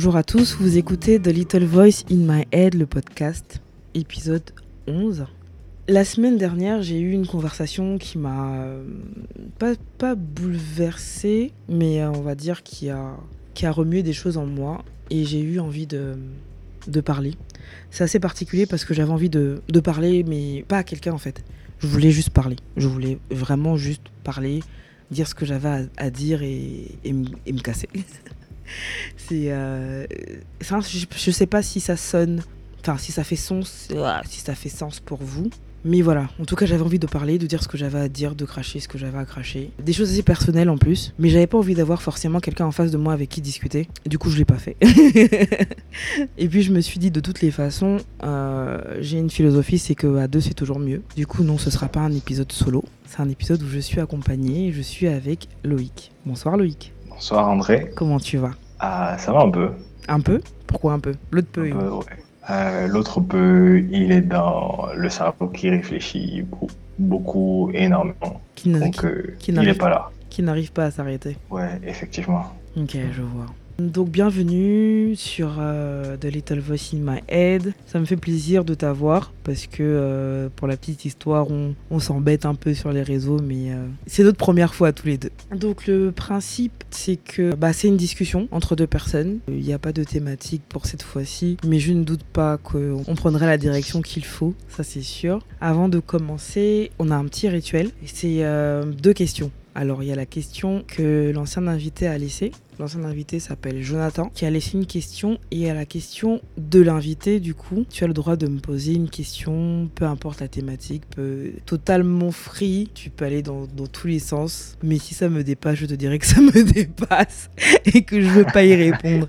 Bonjour à tous, vous écoutez The Little Voice in My Head, le podcast, épisode 11. La semaine dernière, j'ai eu une conversation qui m'a euh, pas, pas bouleversée, mais euh, on va dire qui a, qui a remué des choses en moi et j'ai eu envie de, de parler. C'est assez particulier parce que j'avais envie de, de parler, mais pas à quelqu'un en fait. Je voulais juste parler. Je voulais vraiment juste parler, dire ce que j'avais à, dire et, et me casser. C'est. euh, je, sais pas si ça sonne. Enfin, si ça fait sens, si ça fait sens pour vous. Mais voilà, en tout cas, j'avais envie de parler, de dire ce que j'avais à dire, de cracher ce que j'avais à cracher. Des choses assez personnelles en plus, mais j'avais pas envie d'avoir forcément quelqu'un en face de moi avec qui discuter. Du coup, je l'ai pas fait. Et puis, je me suis dit, de toutes les façons, euh, j'ai une philosophie, c'est que à deux, c'est toujours mieux. Du coup, non, ce sera pas un épisode solo. C'est un épisode où je suis accompagnée et je suis avec Loïc. Bonsoir Loïc. Bonsoir André. Comment tu vas? Ah, ça va un peu. Un peu? Pourquoi un peu? L'autre peu. Ouais. Euh, L'autre peu, il est dans le cerveau qui réfléchit beaucoup, beaucoup énormément. Qui Donc, qui- euh, qui il n'arrive n'est pas là. qui n'arrive pas à s'arrêter. Ouais, effectivement. Ok, je vois. Donc bienvenue sur euh, The Little Voice in My Head. Ça me fait plaisir de t'avoir parce que euh, pour la petite histoire, on, s'embête un peu sur les réseaux, mais euh, c'est notre première fois tous les deux. Donc le principe, c'est que bah, c'est une discussion entre deux personnes. Il n'y a pas de thématique pour cette fois-ci, mais je ne doute pas qu'on prendra la direction qu'il faut, ça c'est sûr. Avant de commencer, on a un petit rituel. C'est deux questions. Alors il y a la question que l'ancien invité a laissée. L'ancien invité s'appelle Jonathan, qui a laissé une question et à la question de l'invité, du coup, tu as le droit de me poser une question, peu importe la thématique, peu, totalement free, tu peux aller dans, tous les sens, mais si ça me dépasse, je te dirais que ça me dépasse et que je veux pas y répondre.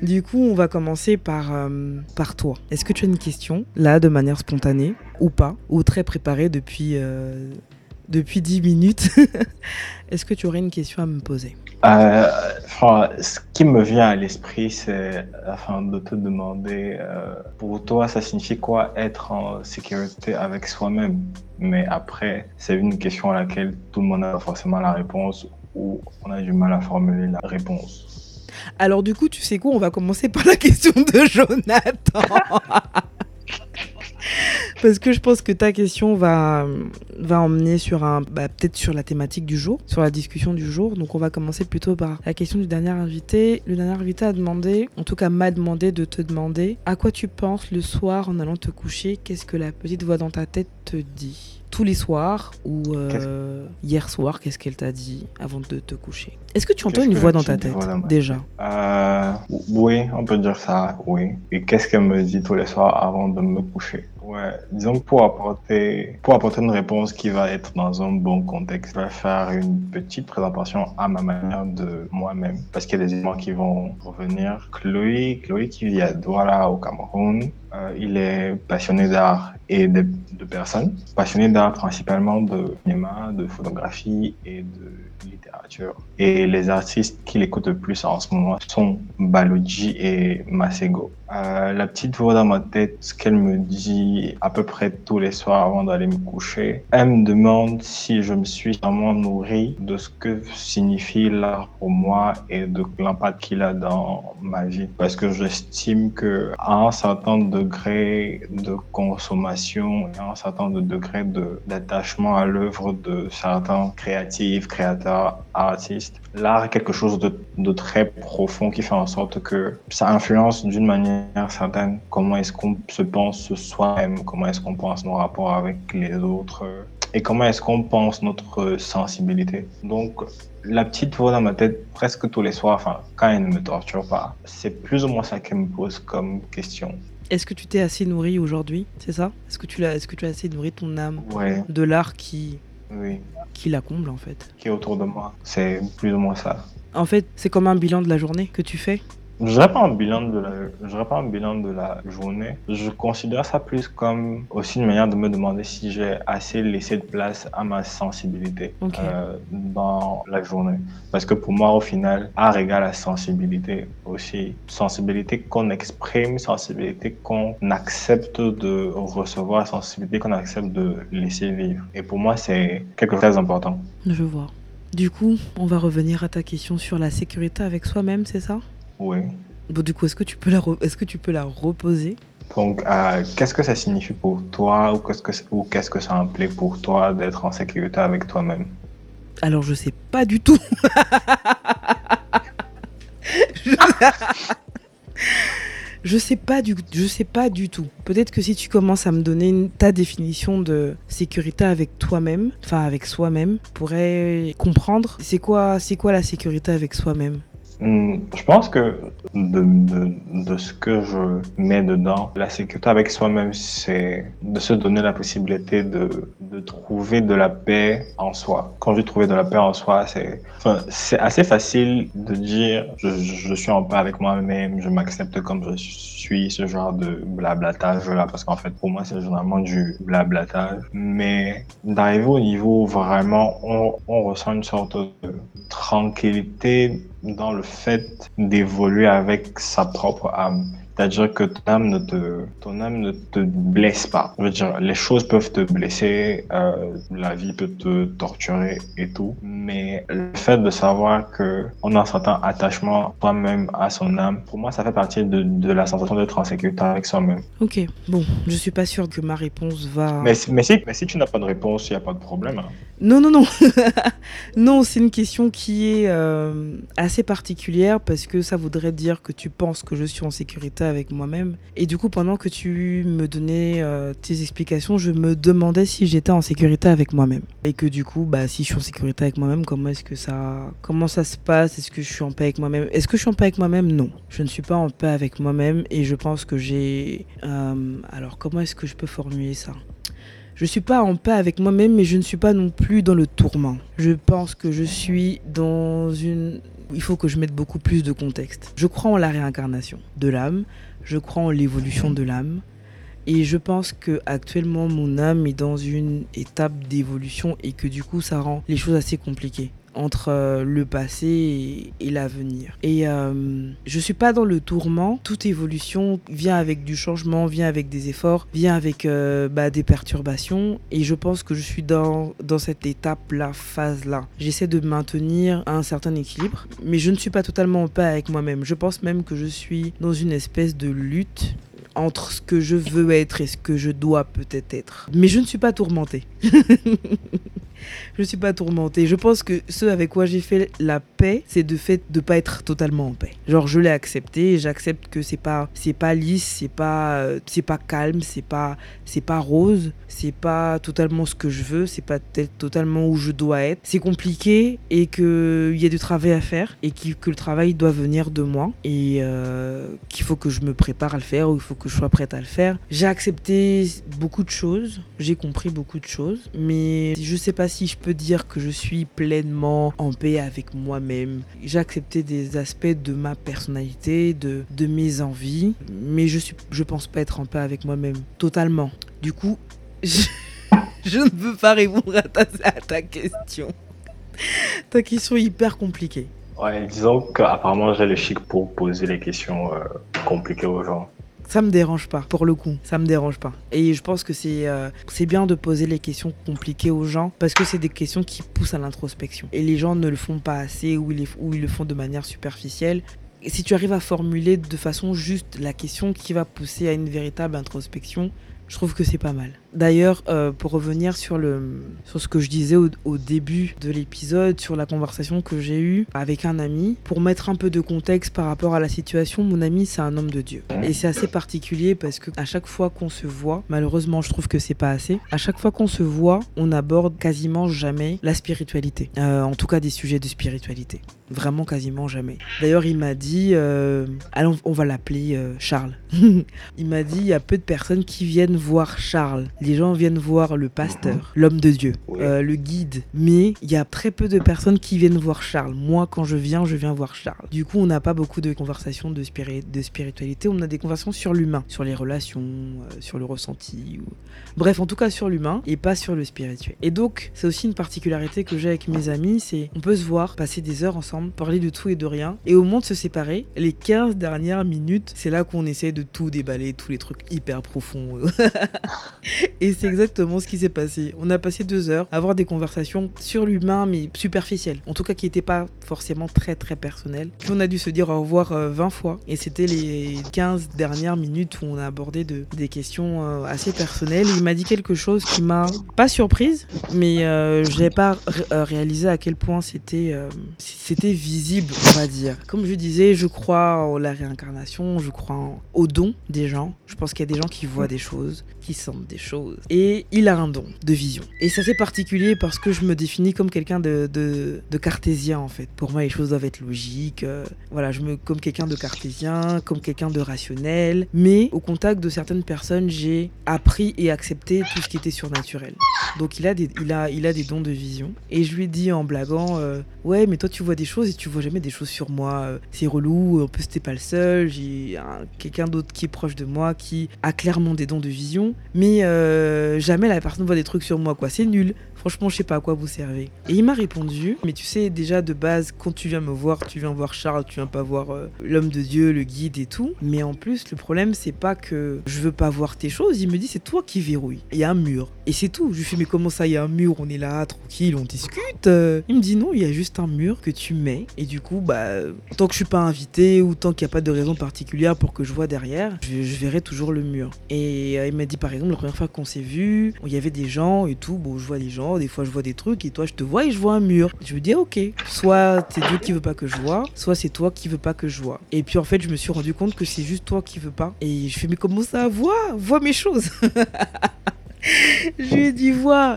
Du coup, on va commencer par, euh, par toi. Est-ce que tu as une question, là, de manière spontanée, ou pas, ou très préparée depuis, euh, depuis 10 minutes Est-ce que tu aurais une question à me poser? Euh, enfin, ce qui me vient à l'esprit, c'est afin de te demander, euh, pour toi, ça signifie quoi être en sécurité avec soi-même? Mais après, c'est une question à laquelle tout le monde pas forcément la réponse ou on a du mal à formuler la réponse. Alors du coup, tu sais quoi? On va commencer par la question de Jonathan. Parce que je pense que ta question va, va emmener sur un, bah, peut-être sur la thématique du jour, sur la discussion du jour. Donc on va commencer plutôt par la question du dernier invité. Le dernier invité a demandé, en tout cas m'a demandé de te demander, à quoi tu penses le soir en allant te coucher? Qu'est-ce que la petite voix dans ta tête te dit? Tous les soirs ou euh, hier soir, qu'est-ce qu'elle t'a dit avant de te coucher? Est-ce que tu entends une voix dans ta tête déjà? Euh, oui, on peut dire ça, oui. Et qu'est-ce qu'elle me dit tous les soirs avant de me coucher? Ouais, disons pour apporter, pour apporter une réponse qui va être dans un bon contexte, je vais faire une petite présentation à ma manière de moi-même, parce qu'il y a des éléments qui vont revenir. Chloé, Chloé qui vit à Douala au Cameroun, euh, il est passionné d'art et de, personnes, passionné d'art principalement de cinéma, de photographie et de littérature. Et les artistes qu'il écoute le plus en ce moment sont Baloji et Masego. Euh, la petite voix dans ma tête, ce qu'elle me dit à peu près tous les soirs avant d'aller me coucher, elle me demande si je me suis vraiment nourri de ce que signifie l'art pour moi et de l'impact qu'il a dans ma vie. Parce que j'estime que à un certain degré de consommation et un certain degré de- d'attachement à l'œuvre de certains créatifs, créateurs, artistes, l'art est quelque chose de, de très profond qui fait en sorte que ça influence d'une manière certaine comment est-ce qu'on se pense soi-même, comment est-ce qu'on pense nos rapports avec les autres et comment est-ce qu'on pense notre sensibilité. Donc, la petite voix dans ma tête presque tous les soirs, enfin, quand elle ne me torture pas, c'est plus ou moins ça qu'elle me pose comme question. Est-ce que tu t'es assez nourri aujourd'hui C'est ça? Est-ce que tu l'as Est-ce que tu as assez nourri ton âme? Ouais, de l'art qui oui, qui la comble en fait. Qui est autour de moi, c'est plus ou moins ça. En fait, c'est comme un bilan de la journée que tu fais. Je dirais pas un bilan de la, je dirais pas un bilan de la journée. Je considère ça plus comme aussi une manière de me demander si j'ai assez laissé de place à ma sensibilité euh, dans la journée. Parce que pour moi, au final, art égale à sensibilité aussi. Sensibilité qu'on exprime, sensibilité qu'on accepte de recevoir, sensibilité qu'on accepte de laisser vivre. Et pour moi, c'est quelque chose de très important. Je vois. Du coup, on va revenir à ta question sur la sécurité avec soi-même, c'est ça? Oui. Bon, du coup, est-ce que tu peux la, est-ce que tu peux la reposer? Donc, euh, qu'est-ce que ça signifie pour toi ou qu'est-ce que, ou qu'est-ce que ça implique pour toi d'être en sécurité avec toi-même? Alors, je sais pas du tout. je... je sais pas du, je sais pas du tout. Peut-être que si tu commences à me donner une, ta définition de sécurité avec toi-même, enfin avec soi-même, pourrais comprendre. C'est quoi, c'est quoi la sécurité avec soi-même? Je pense que de, de, de, ce que je mets dedans, la sécurité avec soi-même, c'est de se donner la possibilité de, de trouver de la paix en soi. Quand je dis trouver de la paix en soi, c'est enfin, assez facile de dire je, je suis en paix avec moi-même, je m'accepte comme je suis, ce genre de blablatage là, parce qu'en fait pour moi c'est généralement du blablatage. Mais d'arriver au niveau où vraiment on, on ressent une sorte de tranquillité dans le fait d'évoluer avec sa propre âme. C'est-à-dire que ton âme ne te, ton âme ne te blesse pas. Je veux dire, les choses peuvent te blesser, euh, la vie peut te torturer et tout, mais le fait de savoir que on a un certain attachement toi-même à son âme, pour moi, ça fait partie de, de la sensation d'être en sécurité avec soi-même. Ok, bon, je suis pas sûre que ma réponse va. Mais, mais, si, mais si tu n'as pas de réponse, il n'y a pas de problème. Hein. Non, non, non. non, c'est une question qui est euh, assez particulière parce que ça voudrait dire que tu penses que je suis en sécurité avec moi-même. Et du coup, pendant que tu me donnais euh, tes explications, je me demandais si j'étais en sécurité avec moi-même. Et que du coup, bah, si je suis en sécurité avec moi-même, comment est-ce que ça, comment ça se passe? Est-ce que je suis en paix avec moi-même? Est-ce que je suis en paix avec moi-même? Non, je ne suis pas en paix avec moi-même et je pense que j'ai. Euh, alors, comment est-ce que je peux formuler ça? Je suis pas en paix avec moi-même, mais je ne suis pas non plus dans le tourment. Je pense que je suis dans une... Il faut que je mette beaucoup plus de contexte. Je crois en la réincarnation de l'âme, je crois en l'évolution de l'âme, et je pense que actuellement mon âme est dans une étape d'évolution et que du coup ça rend les choses assez compliquées entre euh, le passé et, l'avenir. Et euh, je suis pas dans le tourment. Toute évolution vient avec du changement, vient avec des efforts, vient avec euh, bah, des perturbations. Et je pense que je suis dans, dans cette étape-là, phase-là. J'essaie de maintenir un certain équilibre, mais je ne suis pas totalement en paix avec moi-même. Je pense même que je suis dans une espèce de lutte entre ce que je veux être et ce que je dois peut-être être. Mais je ne suis pas tourmentée. je suis pas tourmentée. Je pense que ce avec quoi j'ai fait la paix, c'est de fait de pas être totalement en paix. Genre je l'ai accepté, j'accepte que c'est pas c'est pas lisse, c'est pas euh, c'est pas calme, c'est pas c'est pas rose, c'est pas totalement ce que je veux, c'est pas totalement où je dois être. C'est compliqué et que il y a du travail à faire et qui, que le travail doit venir de moi et euh, qu'il faut que je me prépare à le faire ou il faut que je sois prête à le faire. J'ai accepté beaucoup de choses, j'ai compris beaucoup de choses, mais je sais pas si je peux dire que je suis pleinement en paix avec moi-même. J'ai accepté des aspects de ma personnalité, de, de mes envies, mais je, suis, je pense pas être en paix avec moi-même totalement. Du coup, je, ne peux pas répondre à ta, à ta question. Ta question est hyper compliquée. Ouais, disons qu'apparemment j'ai le chic pour poser les questions euh, compliquées aux gens. Ça me dérange pas, pour le coup, ça me dérange pas. Et je pense que c'est euh, c'est bien de poser les questions compliquées aux gens parce que c'est des questions qui poussent à l'introspection. Et les gens ne le font pas assez ou ils, ou ils le font de manière superficielle. Et si tu arrives à formuler de façon juste la question qui va pousser à une véritable introspection, je trouve que c'est pas mal. D'ailleurs, euh, pour revenir sur, le, sur ce que je disais au, début de l'épisode, sur la conversation que j'ai eue avec un ami, pour mettre un peu de contexte par rapport à la situation, mon ami, c'est un homme de Dieu. Et c'est assez particulier parce que à chaque fois qu'on se voit, malheureusement, je trouve que c'est pas assez, à chaque fois qu'on se voit, on aborde quasiment jamais la spiritualité. Euh, en tout cas, des sujets de spiritualité. Vraiment quasiment jamais. D'ailleurs, il m'a dit, euh, allons, on va l'appeler Charles. il m'a dit, il y a peu de personnes qui viennent voir Charles. Les gens viennent voir le pasteur, l'homme de Dieu, euh, le guide. Mais il y a très peu de personnes qui viennent voir Charles. Moi, quand je viens, je viens voir Charles. Du coup, on n'a pas beaucoup de conversations de, spiri de spiritualité. On a des conversations sur l'humain, sur les relations, euh, sur le ressenti. Ou... Bref, en tout cas sur l'humain et pas sur le spirituel. Et donc, c'est aussi une particularité que j'ai avec mes amis, c'est on peut se voir, passer des heures ensemble, parler de tout et de rien. Et au moment de se séparer, les 15 dernières minutes, c'est là qu'on essaie de tout déballer, tous les trucs hyper profonds. et c'est exactement ce qui s'est passé. On a passé deux heures à avoir des conversations sur l'humain, mais superficielles. En tout cas, qui n'étaient pas forcément très très personnelles. Puis on a dû se dire au revoir 20 euh, fois. Et c'était les 15 dernières minutes où on a abordé de, des questions euh, assez personnelles. Il m'a dit quelque chose qui m'a pas surprise, mais euh, je n'ai pas réalisé à quel point c'était c'était visible, on va dire. Comme je disais, je crois en la réincarnation, je crois au don des gens. Je pense qu'il y a des gens qui voient des choses, qui sentent des choses. Et il a un don de vision. Et ça c'est particulier parce que je me définis comme quelqu'un de, de, cartésien en fait. Pour moi, les choses doivent être logiques. Euh, voilà, je me comme quelqu'un de cartésien, comme quelqu'un de rationnel. Mais au contact de certaines personnes, j'ai appris et accepté tout ce qui était surnaturel. Donc il a des, il a, il a des dons de vision. Et je lui ai dit en blaguant, euh, ouais, mais toi tu vois des choses et tu vois jamais des choses sur moi. Euh, c'est relou. En plus t'es pas le seul. J'ai quelqu'un d'autre qui est proche de moi qui a clairement des dons de vision, mais euh, jamais la personne voit des trucs sur moi, quoi. C'est nul. Franchement, je sais pas à quoi vous servez. Et il m'a répondu, mais tu sais, déjà de base, quand tu viens me voir, tu viens voir Charles, tu viens pas voir euh, l'homme de Dieu, le guide et tout. Mais en plus, le problème, c'est pas que je veux pas voir tes choses. Il me dit, c'est toi qui verrouille. Il y a un mur. Et c'est tout. Je lui fais, mais comment ça, il y a un mur? On est là, tranquille, on discute. Il me dit, non, il y a juste un mur que tu mets. Et du coup, bah, tant que je suis pas invité ou tant qu'il n'y a pas de raison particulière pour que je vois derrière, je, verrai toujours le mur. Et euh, il m'a dit, par exemple, la première fois qu'on s'est vu, il y avait des gens et tout. Bon, je vois les gens des fois je vois des trucs et toi je te vois et je vois un mur. Je me dis ah, ok, soit c'est Dieu qui veut pas que je vois, soit c'est toi qui veux pas que je vois. Et puis en fait je me suis rendu compte que c'est juste toi qui veux pas. Et je fais mais comment ça vois, vois mes choses? je lui ai dit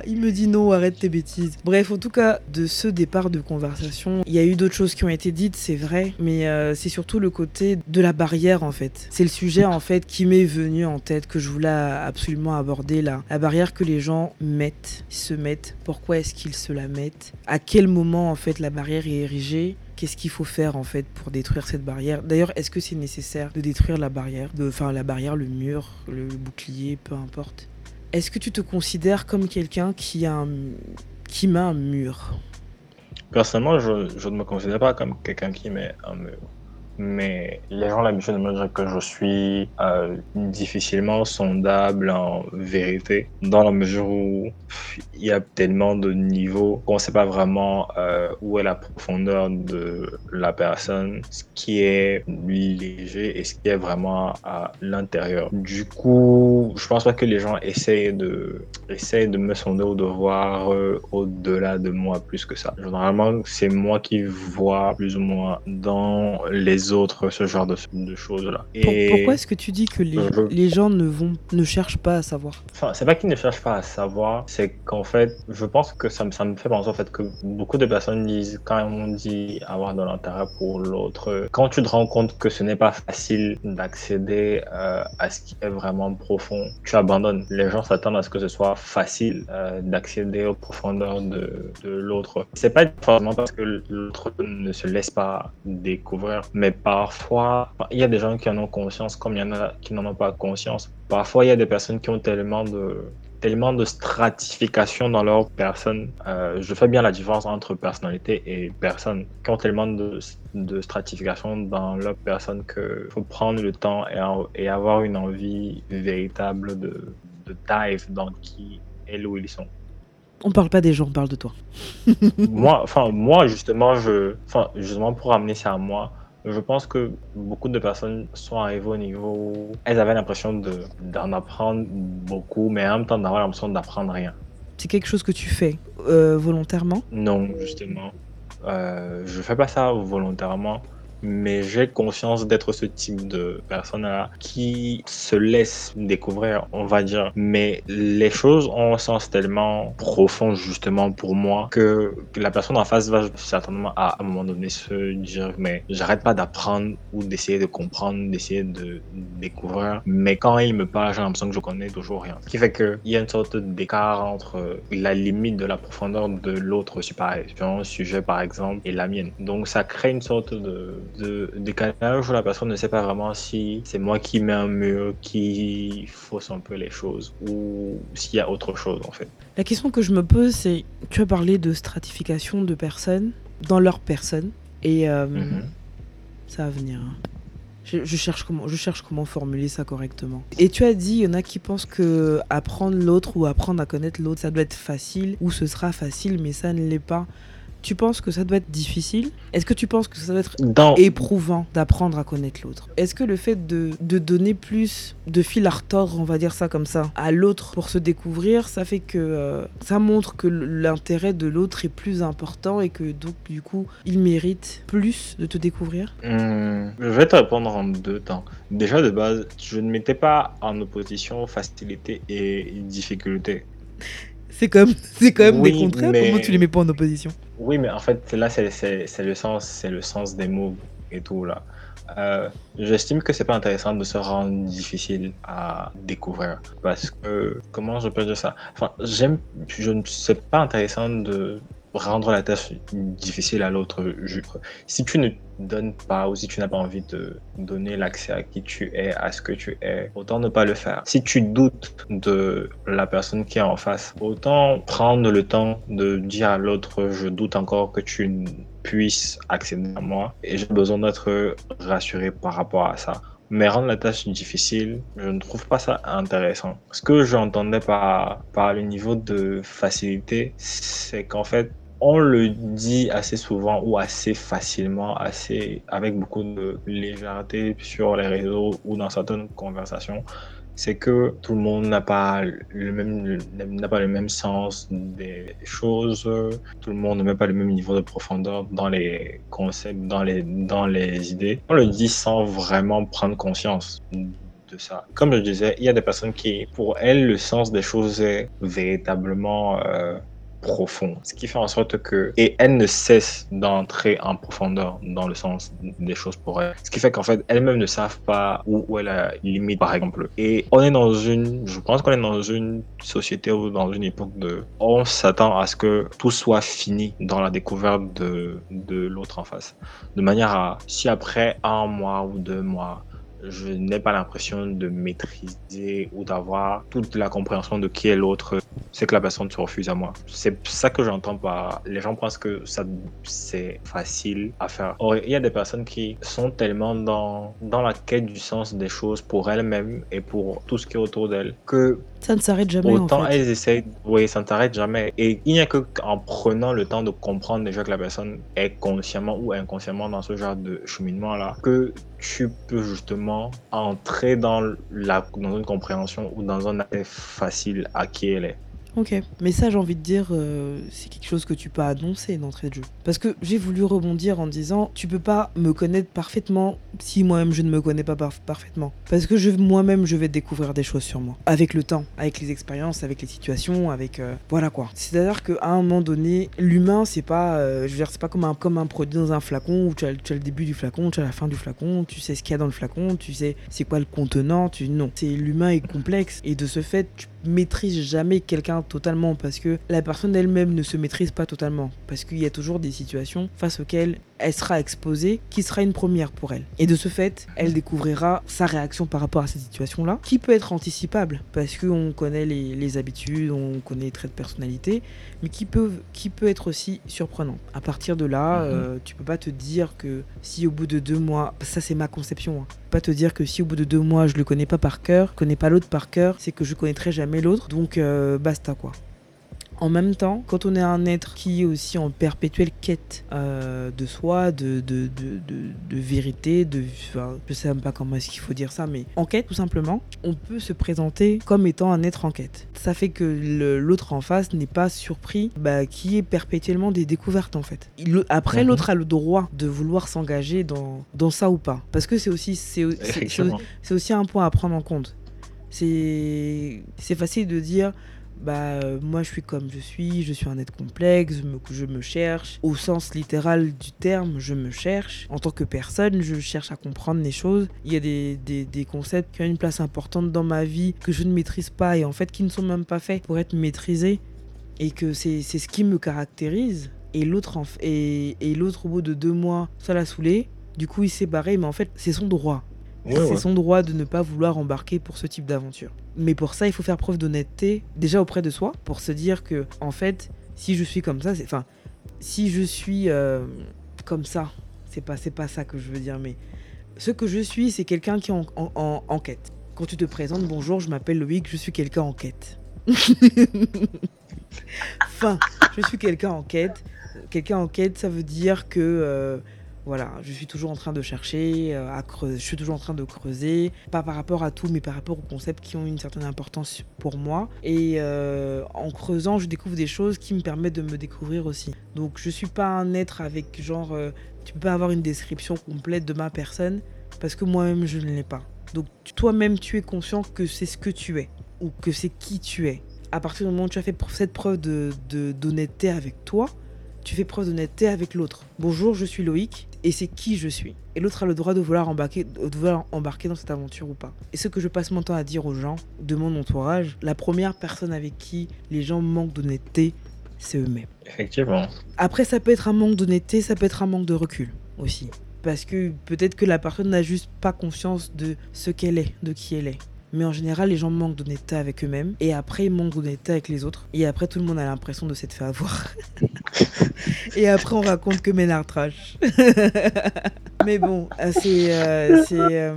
il me dit non, arrête tes bêtises. Bref, en tout cas, de ce départ de conversation, il y a eu d'autres choses qui ont été dites, c'est vrai, mais euh, c'est surtout le côté de la barrière en fait. C'est le sujet en fait qui m'est venu en tête, que je voulais absolument aborder là. La barrière que les gens mettent, se mettent, pourquoi est-ce qu'ils se la mettent, à quel moment en fait la barrière est érigée? Qu'est-ce qu'il faut faire en fait pour détruire cette barrière? D'ailleurs, est-ce que c'est nécessaire de détruire la barrière, enfin la barrière, le mur, le bouclier, peu importe? Est-ce que tu te considères comme quelqu'un qui, a qui met un mur? Personnellement, je, je ne me considère pas comme quelqu'un qui met un mur mais les gens ont l'habitude de me dire que je suis euh, difficilement sondable en vérité, dans la mesure où il y a tellement de niveaux qu'on ne sait pas vraiment euh, où est la profondeur de la personne, ce qui est léger et ce qui est vraiment à l'intérieur. Du coup, je pense pas que les gens essayent de, essayent de me sonder ou de voir euh, au-delà de moi plus que ça. Généralement, c'est moi qui vois plus ou moins dans les autres, ce genre de, choses-là. Et Pourquoi est-ce que tu dis que les, les, gens ne, vont, ne cherchent pas à savoir? Enfin, c'est pas qu'ils ne cherchent pas à savoir, c'est qu'en fait, je pense que ça, ça me fait penser en fait que beaucoup de personnes disent, quand on dit avoir de l'intérêt pour l'autre, quand tu te rends compte que ce n'est pas facile d'accéder euh, à ce qui est vraiment profond, tu abandonnes. Les gens s'attendent à ce que ce soit facile euh, d'accéder aux profondeurs de, de l'autre. C'est pas forcément parce que l'autre ne se laisse pas découvrir, mais parfois, il y a des gens qui en ont conscience comme il y en a qui n'en ont pas conscience. Parfois, il y a des personnes qui ont tellement de tellement de stratification dans leur personne. Euh, je fais bien la différence entre personnalité et personne, qui ont tellement de, de stratification dans leur personne qu'il faut prendre le temps et, et, avoir une envie véritable de, de dive dans qui et où ils sont. On parle pas des gens, on parle de toi. moi, enfin, moi, justement, je, enfin, justement, pour amener ça à moi, je pense que beaucoup de personnes sont arrivées au niveau où elles avaient l'impression d'en apprendre beaucoup, mais en même temps d'avoir l'impression d'apprendre rien. C'est quelque chose que tu fais euh, volontairement? Non, justement. Euh, je fais pas ça volontairement mais j'ai conscience d'être ce type de personne-là qui se laisse découvrir, on va dire. Mais les choses ont un sens tellement profond, justement, pour moi, que la personne en face va certainement à un moment donné se dire, mais j'arrête pas d'apprendre ou d'essayer de comprendre, d'essayer de découvrir. Mais quand il me parle, j'ai l'impression que je connais toujours rien. Ce qui fait qu'il y a une sorte d'écart entre la limite de la profondeur de l'autre sur un sujet, par exemple, et la mienne. Donc ça crée une sorte de de décalage où la personne ne sait pas vraiment si c'est moi qui mets un mur, qui fausse un peu les choses ou s'il y a autre chose en fait. La question que je me pose, c'est tu as parlé de stratification de personnes dans leur personne et euh, mhm. ça va venir. Hein. je, je cherche comment, je cherche comment formuler ça correctement. Et tu as dit, il y en a qui pensent que apprendre l'autre ou apprendre à connaître l'autre, ça doit être facile ou ce sera facile, mais ça ne l'est pas. Tu penses que ça doit être difficile? Est-ce que tu penses que ça doit être Dans, éprouvant d'apprendre à connaître l'autre? Est-ce que le fait de, de donner plus de fil à retordre, on va dire ça comme ça, à l'autre pour se découvrir, ça fait que euh, ça montre que l'intérêt de l'autre est plus important et que donc du coup il mérite plus de te découvrir? Hum, je vais te répondre en deux temps. Déjà, de base, je ne mettais pas en opposition facilité et difficulté. C'est comme, c'est quand même Oui, des contraires. mais- Comment tu les mets pas en opposition Oui, mais en fait, là, c'est le sens, c'est le sens des mots et tout là. Euh, J'estime que c'est pas intéressant de se rendre difficile à découvrir parce que comment je peux dire ça? Enfin, j'aime, je ne c'est pas intéressant de rendre la tâche difficile à l'autre. Si tu ne donnes pas ou si tu n'as pas envie de donner l'accès à qui tu es, à ce que tu es, autant ne pas le faire. Si tu doutes de la personne qui est en face, autant prendre le temps de dire à l'autre je doute encore que tu puisses accéder à moi et j'ai besoin d'être rassuré par rapport à ça. Mais rendre la tâche difficile, je ne trouve pas ça intéressant. Ce que j'entendais par, par le niveau de facilité, c'est qu'en fait, on le dit assez souvent ou assez facilement, assez avec beaucoup de légèreté sur les réseaux ou dans certaines conversations. C'est que tout le monde n'a pas le même n'a pas le même sens des choses. Tout le monde n'a même pas le même niveau de profondeur dans les concepts, dans les dans les idées. On le dit sans vraiment prendre conscience de ça. Comme je disais, il y a des personnes qui, pour elles, le sens des choses est véritablement euh, profond. Ce qui fait en sorte que, et elles ne cessent d'entrer en profondeur dans le sens des choses pour elles. Ce qui fait qu'en fait, elles-mêmes ne savent pas où, où est la limite, par exemple. Et on est dans une, je pense qu'on est dans une société ou dans une époque de, on s'attend à ce que tout soit fini dans la découverte de, de l'autre en face. De manière à, si après un mois ou deux mois, je n'ai pas l'impression de maîtriser ou d'avoir toute la compréhension de qui est l'autre, c'est que la personne se refuse à moi. C'est ça que j'entends par. Les gens pensent que ça c'est facile à faire. Or, il y a des personnes qui sont tellement dans, dans la quête du sens des choses pour elles-mêmes et pour tout ce qui est autour d'elles que Ça ne s'arrête jamais Autant en fait. elles essayent, oui, ça ne t'arrête jamais. Et il n'y a que qu'en prenant le temps de comprendre déjà que la personne est consciemment ou inconsciemment dans ce genre de cheminement-là, que tu peux justement entrer dans, la, dans une compréhension ou dans un accès facile à qui elle est. Ok, mais ça j'ai envie de dire, euh, c'est quelque chose que tu peux annoncer d'entrée de jeu. Parce que j'ai voulu rebondir en disant, tu peux pas me connaître parfaitement si moi-même je ne me connais pas par- parfaitement. Parce que moi-même je vais découvrir des choses sur moi. Avec le temps, avec les expériences, avec les situations, avec... euh, voilà quoi. C'est-à-dire qu'à un moment donné, l'humain c'est pas... euh, je veux dire, c'est pas comme un, comme un produit dans un flacon où tu as, tu as le début du flacon, tu as la fin du flacon, tu sais ce qu'il y a dans le flacon, tu sais c'est quoi le contenant, tu... Non, c'est l'humain est complexe et de ce fait tu maîtrises jamais quelqu'un totalement parce que la personne elle-même ne se maîtrise pas totalement. Parce qu'il y a toujours des situations face auxquelles elle sera exposée qui sera une première pour elle et de ce fait elle découvrira sa réaction par rapport à cette situation là qui peut être anticipable parce qu'on connaît les, les habitudes on connaît les traits de personnalité mais qui peut, qui peut être aussi surprenant à partir de là Mhm. euh, tu peux pas te dire que si au bout de deux mois ça c'est ma conception hein, pas te dire que si au bout de deux mois je le connais pas par cœur, connais pas l'autre par cœur, c'est que je connaîtrai jamais l'autre. Donc euh, basta quoi. En même temps, quand on est un être qui est aussi en perpétuelle quête euh, de soi, de, de, de, de, de vérité, de, enfin, je sais même pas comment est-ce qu'il faut dire ça, mais en quête tout simplement, on peut se présenter comme étant un être en quête. Ça fait que l'autre en face n'est pas surpris, bah, qui est perpétuellement des découvertes en fait. Il- après, Mhm. l'autre a le droit de vouloir s'engager dans, dans ça ou pas. Parce que c'est aussi, c'est, aussi un point à prendre en compte. C'est c'est facile de dire bah euh, moi je suis comme je suis, je suis un être complexe, je me, je me cherche. Au sens littéral du terme, je me cherche. En tant que personne, je cherche à comprendre les choses. Il y a des, des, des concepts qui ont une place importante dans ma vie que je ne maîtrise pas et en fait qui ne sont même pas faits pour être maîtrisés. Et que c'est ce qui me caractérise. Et l'autre, et, et l'autre au bout de deux mois, ça l'a saoulé. Du coup, il s'est barré, mais en fait, c'est son droit. Ouais, c'est ouais. son droit de ne pas vouloir embarquer pour ce type d'aventure. Mais pour ça, il faut faire preuve d'honnêteté déjà auprès de soi pour se dire que en fait, si je suis comme ça, c'est enfin si je suis euh, comme ça, c'est pas c'est pas ça que je veux dire mais Ce que je suis, c'est quelqu'un qui est en, en, en, quête. Quand tu te présentes, bonjour, je m'appelle Loïc, je suis quelqu'un en quête. enfin, je suis quelqu'un en quête. Quelqu'un en quête, ça veut dire que euh, voilà, je suis toujours en train de chercher, euh, à creuser, je suis toujours en train de creuser, pas par rapport à tout, mais par rapport aux concepts qui ont une certaine importance pour moi. Et euh, en creusant, je découvre des choses qui me permettent de me découvrir aussi. Donc je suis pas un être avec genre, euh, tu peux pas avoir une description complète de ma personne parce que moi-même je ne l'ai pas. Donc toi-même tu es conscient que c'est ce que tu es ou que c'est qui tu es. À partir du moment où tu as fait cette preuve de d'honnêteté avec toi, tu fais preuve d'honnêteté avec l'autre. Bonjour, je suis Loïc et c'est qui je suis. Et l'autre a le droit de vouloir, embarquer, de vouloir embarquer dans cette aventure ou pas. Et ce que je passe mon temps à dire aux gens de mon entourage, la première personne avec qui les gens manquent d'honnêteté, c'est eux-mêmes. Effectivement. Après, ça peut être un manque d'honnêteté, ça peut être un manque de recul aussi. Parce que peut-être que la personne n'a juste pas conscience de ce qu'elle est, de qui elle est. Mais en général, les gens manquent d'honnêteté avec eux-mêmes. Et après, ils manquent d'honnêteté avec les autres. Et après, tout le monde a l'impression de s'être fait avoir. et après, on raconte que Ménard trash. Mais bon, c'est euh, euh,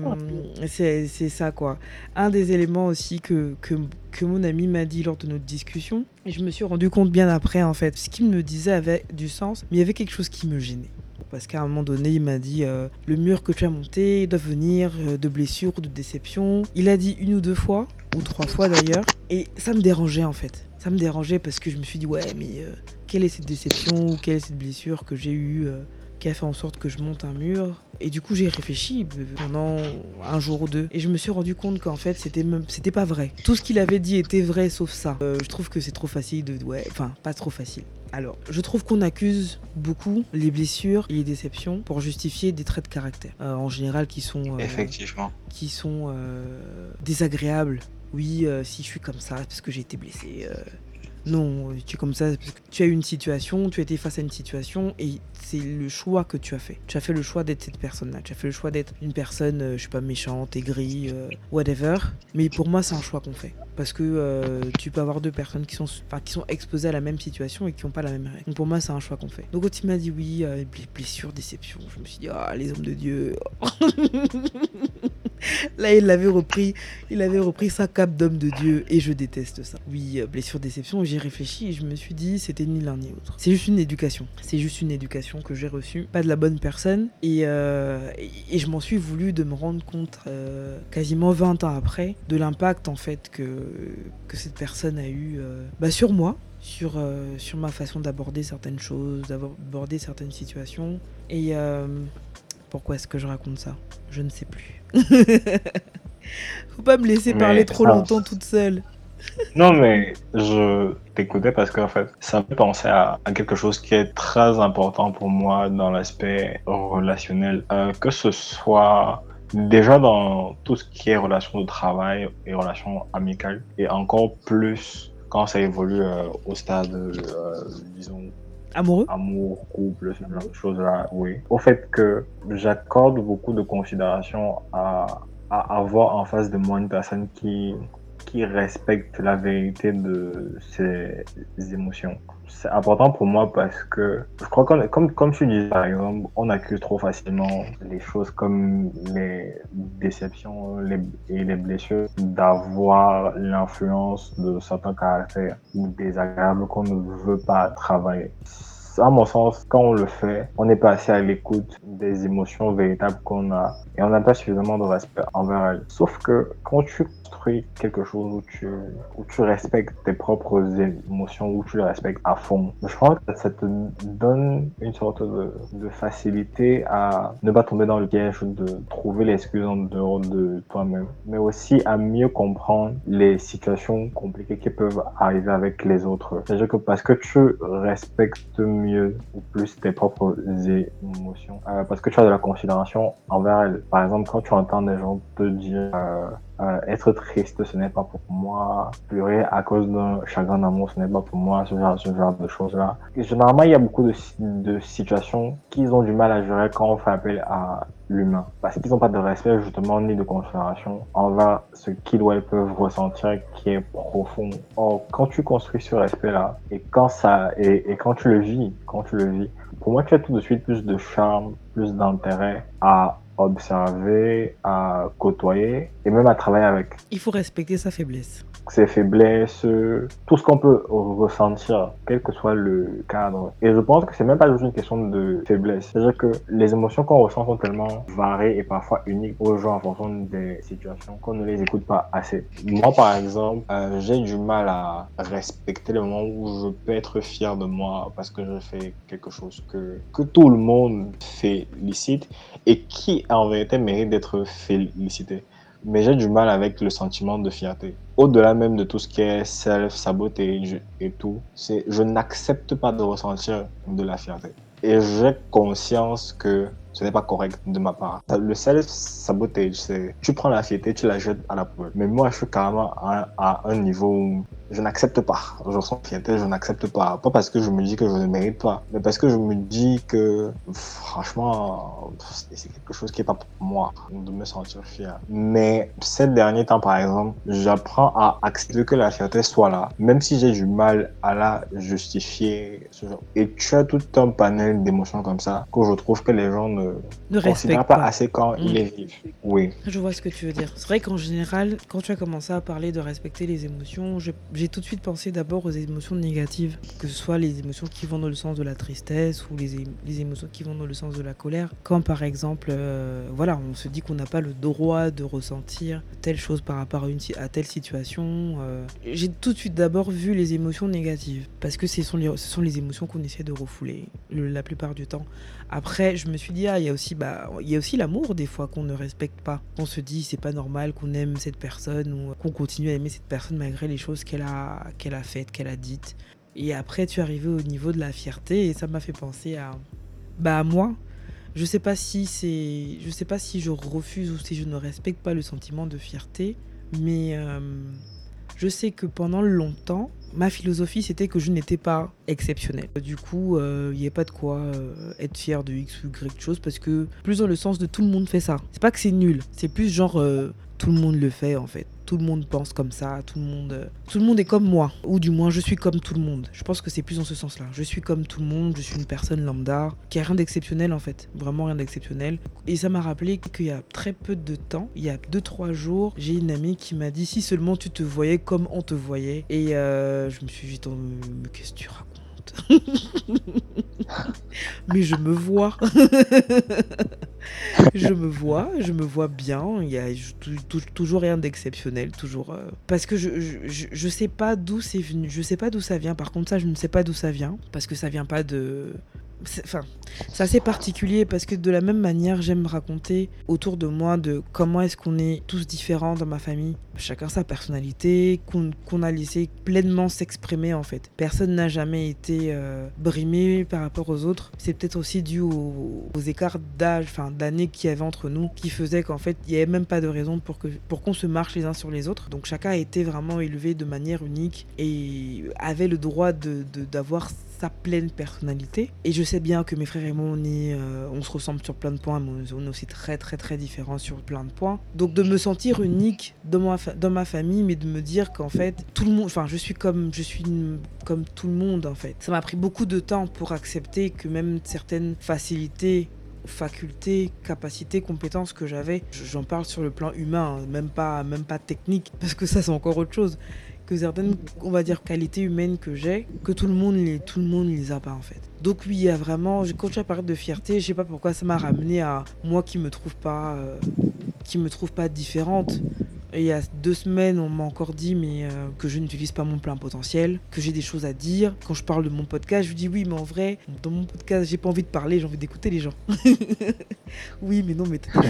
c'est ça, quoi. Un des éléments aussi que, que, que mon ami m'a dit lors de notre discussion, et je me suis rendu compte bien après, en fait, ce qu'il me disait avait du sens, mais il y avait quelque chose qui me gênait parce qu'à un moment donné, il m'a dit euh, le mur que tu as monté doit venir euh, de blessures, de déceptions. Il a dit une ou deux fois, ou trois fois d'ailleurs, et ça me dérangeait en fait. Ça me dérangeait parce que je me suis dit ouais, mais euh, quelle est cette déception ou quelle est cette blessure que j'ai eue qui a fait en sorte que je monte un mur? Et du coup, j'ai réfléchi pendant un jour ou deux. Et je me suis rendu compte qu'en fait, c'était même, pas vrai. Tout ce qu'il avait dit était vrai sauf ça. Je trouve que c'est trop facile de. Ouais, enfin, pas trop facile. Alors, je trouve qu'on accuse beaucoup les blessures et les déceptions pour justifier des traits de caractère. Euh, en général, qui sont. Euh, Effectivement. Qui sont désagréables. Oui, si je suis comme ça, parce que j'ai été blessé. Non, tu es comme ça parce que tu as eu une situation, tu été face à une situation et c'est le choix que tu as fait. Tu as fait le choix d'être cette personne-là. Tu as fait le choix d'être une personne, euh, je sais pas, méchante, aigrie, euh, whatever. Mais pour moi, c'est un choix qu'on fait. Parce que euh, tu peux avoir deux personnes qui sont, qui sont exposées à la même situation et qui n'ont pas la même règle. Donc pour moi, c'est un choix qu'on fait. Donc quand il m'a dit oui, blessure, déception, je me suis dit, ah, les hommes de Dieu. Là, il avait repris, il avait repris sa cape d'homme de Dieu et je déteste ça. Oui, euh, blessure, déception, j'ai réfléchi et je me suis dit, c'était ni l'un ni l'autre. C'est juste une éducation. C'est juste une éducation que j'ai reçue, pas de la bonne personne. Et, euh, je m'en suis voulu de me rendre compte euh, quasiment 20 ans après de l'impact en fait que, cette personne a eu bah, sur moi, sur ma façon d'aborder certaines choses, d'aborder certaines situations. Et pourquoi est-ce que je raconte ça? Je ne sais plus. Faut pas me laisser parler trop longtemps toute seule. non, mais je t'écoutais parce qu'en fait, ça me fait penser à, quelque chose qui est très important pour moi dans l'aspect relationnel. Euh, que ce soit déjà dans tout ce qui est relations de travail et relations amicales, et encore plus quand ça évolue euh, au stade, euh, disons, Amoureux Amour, couple, ce genre de choses-là, oui. Au fait que j'accorde beaucoup de considération à, à avoir en face de moi une personne qui, qui respecte la vérité de ses émotions. C'est important pour moi parce que je crois que comme, comme tu dis par exemple, on accuse trop facilement les choses comme les déceptions et les blessures d'avoir l'influence de certains caractères désagréables qu'on ne veut pas travailler à mon sens, quand on le fait, on n'est pas assez à l'écoute des émotions véritables qu'on a et on n'a pas suffisamment de respect envers elles. Sauf que quand tu construis quelque chose où tu, où tu respectes tes propres émotions, où tu les respectes à fond, je crois que ça te donne une sorte de, de facilité à ne pas tomber dans le piège de trouver l'excuse en dehors de toi-même, mais aussi à mieux comprendre les situations compliquées qui peuvent arriver avec les autres. C'est-à-dire que parce que tu respectes mieux ou plus tes propres émotions, euh, parce que tu as de la considération envers elles, par exemple, quand tu entends des gens te dire euh, euh, être triste, ce n'est pas pour moi, pleurer à cause d'un chagrin d'amour, ce n'est pas pour moi, ce genre, ce genre de choses-là. généralement, il y a beaucoup de, de situations qu'ils ont du mal à gérer quand on fait appel à l'humain. Parce qu'ils n'ont pas de respect, justement, ni de considération envers ce qu'ils ou elles peuvent ressentir qui est profond. Or, quand tu construis ce respect-là, et quand ça, et, et quand tu le vis, quand tu le vis, pour moi, tu as tout de suite plus de charme, plus d'intérêt à observer, à côtoyer et même à travailler avec. Il faut respecter sa faiblesse ses faiblesses, tout ce qu'on peut ressentir, quel que soit le cadre. Et je pense que c'est même pas juste une question de faiblesse. C'est-à-dire que les émotions qu'on ressent sont tellement variées et parfois uniques aux gens en fonction des situations qu'on ne les écoute pas assez. Moi, par exemple, euh, j'ai du mal à respecter le moment où je peux être fier de moi parce que je fais quelque chose que, que tout le monde félicite et qui en vérité mérite d'être félicité mais j'ai du mal avec le sentiment de fierté. Au-delà même de tout ce qui est self-sabotage et tout, c'est je n'accepte pas de ressentir de la fierté. Et j'ai conscience que ce n'est pas correct de ma part. Le self-sabotage, c'est tu prends la fierté, tu la jettes à la poubelle. Mais moi, je suis carrément à, à un niveau où je n'accepte pas. Je ressens fierté, je n'accepte pas. Pas parce que je me dis que je ne mérite pas, mais parce que je me dis que franchement, c'est quelque chose qui est pas pour moi de me sentir fier. Mais ces derniers temps, par exemple, j'apprends à accepter que la fierté soit là, même si j'ai du mal à la justifier. Et tu as tout un panel d'émotions comme ça que je trouve que les gens ne, ne considèrent pas, assez quand ils mm. les vivent. Oui. Je vois ce que tu veux dire. C'est vrai qu'en général, quand tu as commencé à parler de respecter les émotions, j'ai j'ai tout de suite pensé d'abord aux émotions négatives, que ce soit les émotions qui vont dans le sens de la tristesse ou les, les émotions qui vont dans le sens de la colère. Quand par exemple, euh, voilà, on se dit qu'on n'a pas le droit de ressentir telle chose par rapport à, telle situation. Euh, j'ai tout de suite d'abord vu les émotions négatives, parce que ce sont les, ce sont les émotions qu'on essaie de refouler la plupart du temps. Après, je me suis dit, ah, il y a aussi, bah, il y a aussi l'amour des fois qu'on ne respecte pas. On se dit, c'est pas normal qu'on aime cette personne ou qu'on continue à aimer cette personne malgré les choses qu'elle a qu'elle a faites, qu'elle a dites. Et après, tu es arrivé au niveau de la fierté et ça m'a fait penser à, bah, moi. Je sais pas si c'est, je sais pas si je refuse ou si je ne respecte pas le sentiment de fierté, mais euh, je sais que pendant longtemps, ma philosophie c'était que je n'étais pas exceptionnel. Du coup, il euh, n'y a pas de quoi euh, être fier de X ou Y chose parce que plus dans le sens de tout le monde fait ça. C'est pas que c'est nul, c'est plus genre tout le monde le fait en fait tout le monde pense comme ça, tout le monde, tout le monde est comme moi, ou du moins je suis comme tout le monde. Je pense que c'est plus dans ce sens-là. Je suis comme tout le monde, je suis une personne lambda, qui a rien d'exceptionnel en fait, vraiment rien d'exceptionnel. Et ça m'a rappelé qu'il y a très peu de temps, il y a 2-3 jours, j'ai une amie qui m'a dit si seulement tu te voyais comme on te voyait. Et euh, je me suis dit, mais qu'est-ce que tu racontes? mais je me vois. je me vois, je me vois bien. Il y a toujours rien d'exceptionnel, toujours. Euh, parce que je, je, je, sais pas d'où c'est venu. Je sais pas d'où ça vient. Par contre, ça, je ne sais pas d'où ça vient. Parce que ça vient pas de enfin, c'est assez particulier parce que de la même manière, j'aime raconter autour de moi de comment est-ce qu'on est tous différents dans ma famille. Chacun sa personnalité, qu'on a laissé pleinement s'exprimer en fait. Personne n'a jamais été euh, brimé par rapport aux autres. C'est peut-être aussi dû aux, écarts d'âge, enfin d'années qu'il y avait entre nous, qui faisaient qu'en fait, il n'y avait même pas de raison pour qu'on pour se marche les uns sur les autres. Donc chacun a été vraiment élevé de manière unique et avait le droit d'avoir de, sa pleine personnalité. Et je sais bien que mes frères et moi, on, est, euh, on se ressemble sur plein de points, mais on est aussi très très très différents sur plein de points. Donc de me sentir unique dans ma, dans ma famille, mais de me dire qu'en fait, tout le monde, enfin je suis comme, je suis comme tout le monde en fait. Ça m'a pris beaucoup de temps pour accepter que même certaines facilités facultés, capacités, compétences que j'avais. J'en parle sur le plan humain, hein, même pas, même pas technique, parce que ça c'est encore autre chose que certaines, on va dire, qualités humaines que j'ai, que tout le monde les, tout le monde les a pas en fait. Donc oui, il y a vraiment, quand tu as parlé de fierté, je sais pas pourquoi ça m'a ramené à moi qui me trouve pas, euh, qui me trouve pas différente. Et il y a deux semaines, on m'a encore dit mais euh, que je n'utilise pas mon plein potentiel, que j'ai des choses à dire. Quand je parle de mon podcast, je dis oui, mais en vrai, dans mon podcast, j'ai pas envie de parler, j'ai envie d'écouter les gens. oui, mais non, mais t'as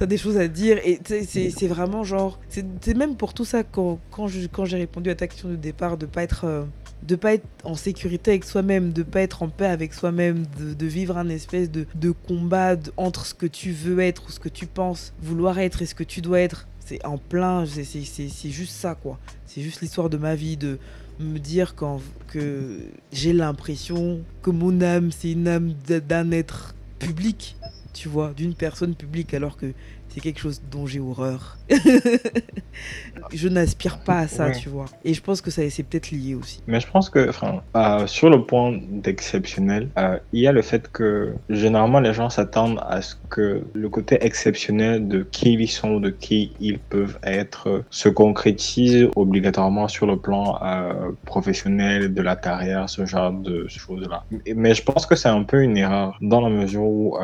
as des choses à dire. Et c'est vraiment genre, c'est même pour tout ça quand, quand j'ai répondu à ta question de départ de pas être euh, de pas être en sécurité avec soi-même, de pas être en paix avec soi-même, de, vivre un espèce de, de combat entre ce que tu veux être ou ce que tu penses vouloir être et ce que tu dois être c'est en plein, c'est juste ça, quoi. C'est juste l'histoire de ma vie, de me dire que j'ai l'impression que mon âme, c'est une âme d'un être public, tu vois, d'une personne publique, alors que c'est quelque chose dont j'ai horreur. je n'aspire pas à ça, Ouais. tu vois. Et je pense que ça c'est peut-être lié aussi. Mais je pense que, enfin, euh, sur le point d'exceptionnel, euh, il y a le fait que généralement les gens s'attendent à ce que le côté exceptionnel de qui ils sont, de qui ils peuvent être, se concrétise obligatoirement sur le plan euh, professionnel, de la carrière, ce genre de choses-là. Mais je pense que c'est un peu une erreur dans la mesure où